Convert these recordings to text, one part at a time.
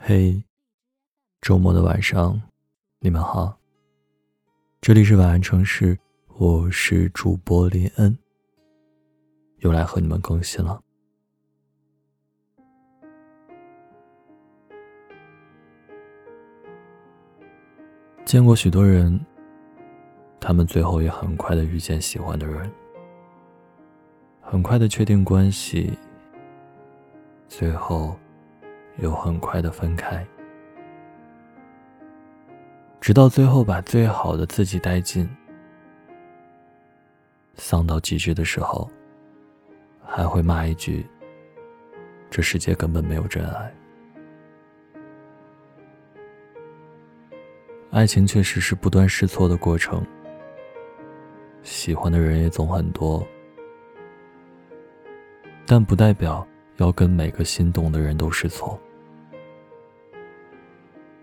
嘿，周末的晚上，你们好。这里是晚安城市，我是主播林恩，又来和你们更新了。见过许多人，他们最后也很快的遇见喜欢的人，很快的确定关系，最后。又很快的分开，直到最后把最好的自己带进，丧到极致的时候，还会骂一句：“这世界根本没有真爱。”爱情确实是不断试错的过程，喜欢的人也总很多，但不代表要跟每个心动的人都试错。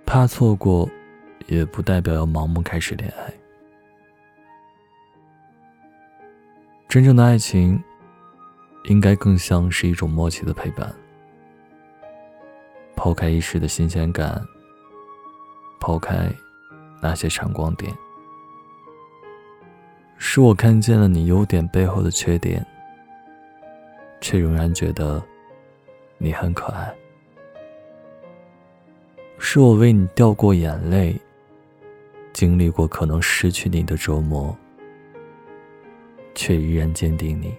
怕错过，也不代表要盲目开始恋爱。真正的爱情，应该更像是一种默契的陪伴。抛开一时的新鲜感，抛开那些闪光点，是我看见了你优点背后的缺点，却仍然觉得你很可爱。是我为你掉过眼泪，经历过可能失去你的折磨，却依然坚定你。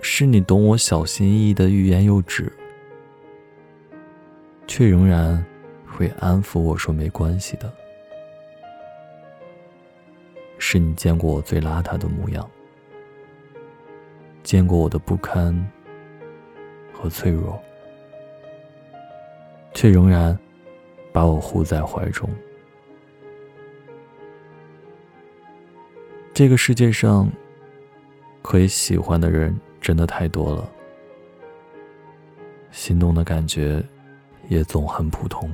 是你懂我小心翼翼的欲言又止，却仍然会安抚我说没关系的。是你见过我最邋遢的模样，见过我的不堪和脆弱。却仍然把我护在怀中。这个世界上，可以喜欢的人真的太多了，心动的感觉也总很普通。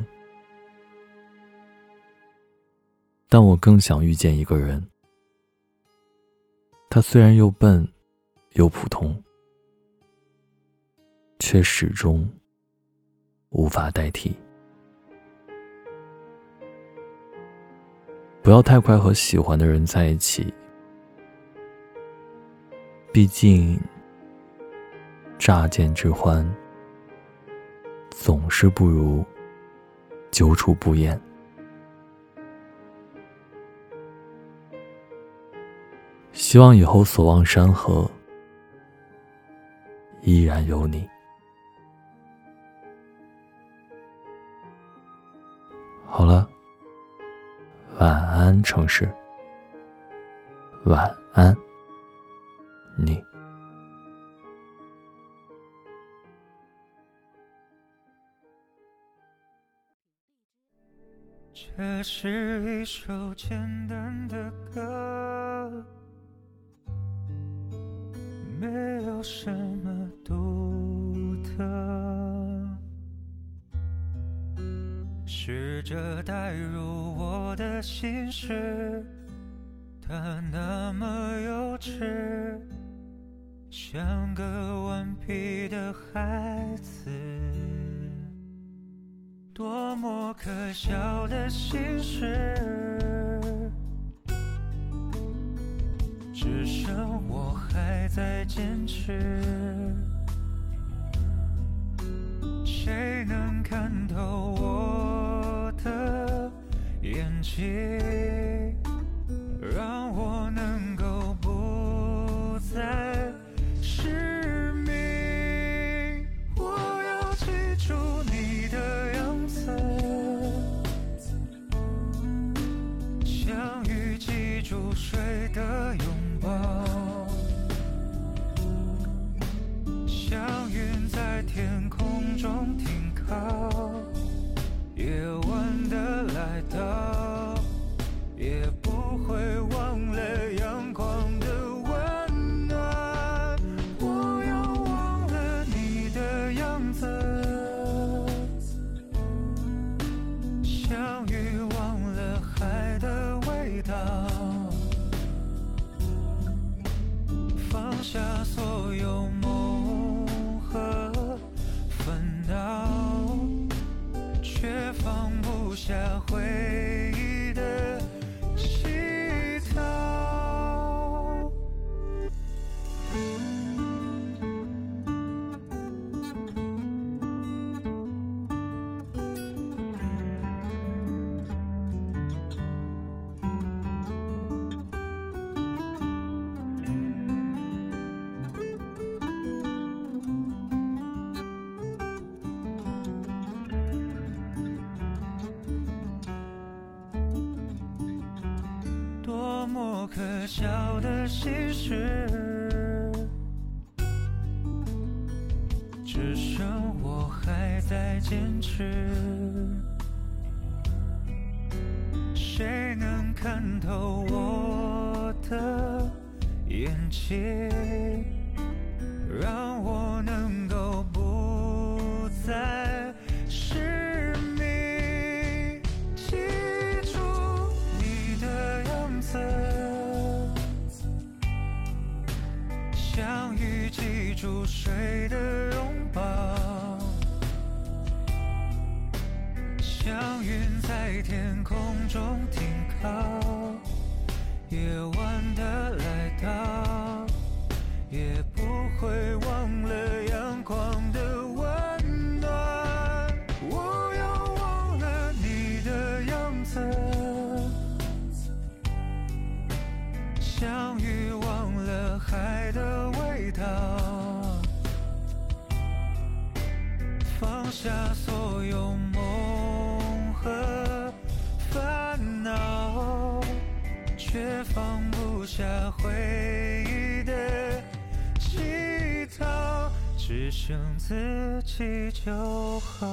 但我更想遇见一个人，他虽然又笨，又普通，却始终。无法代替。不要太快和喜欢的人在一起，毕竟乍见之欢总是不如久处不厌。希望以后所望山河依然有你。好了，晚安，城市。晚安，你。这是一首简单的歌，没有什么独试着带入我的心事，它那么幼稚，像个顽皮的孩子。多么可笑的心事，只剩我还在坚持。中会回可笑的心事，只剩我还在坚持。谁能看透我的眼睛，相遇记住水的拥抱，像云在天空中停靠，夜晚的来到，下所有梦和烦恼，却放不下回忆的乞讨，只剩自己就好。